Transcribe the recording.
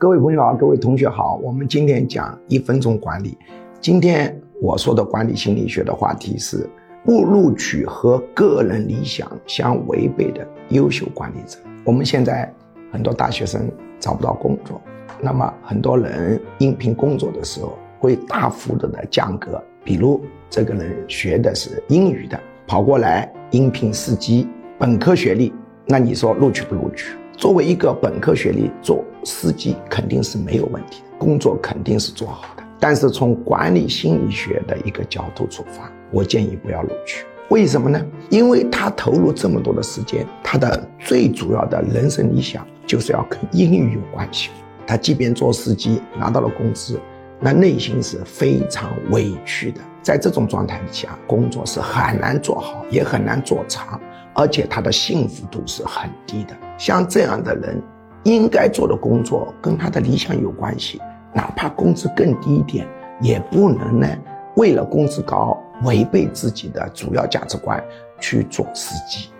各位朋友好，各位同学好，我们今天讲一分钟管理。今天我说的管理心理学的话题是不录取和个人理想相违背的优秀管理者。我们现在很多大学生找不到工作，那么很多人应聘工作的时候会大幅度的降格。比如这个人学的是英语的，跑过来应聘司机，本科学历，那你说录取不录取？作为一个本科学历做司机肯定是没有问题的，工作肯定是做好的。但是从管理心理学的一个角度出发，我建议不要录取。为什么呢？因为他投入这么多的时间，他的最主要的人生理想就是要跟英语有关系。他即便做司机拿到了工资，那内心是非常委屈的。在这种状态下，工作是很难做好，也很难做长。而且他的幸福度是很低的。像这样的人，应该做的工作跟他的理想有关系，哪怕工资更低一点，也不能呢为了工资高违背自己的主要价值观去做司机。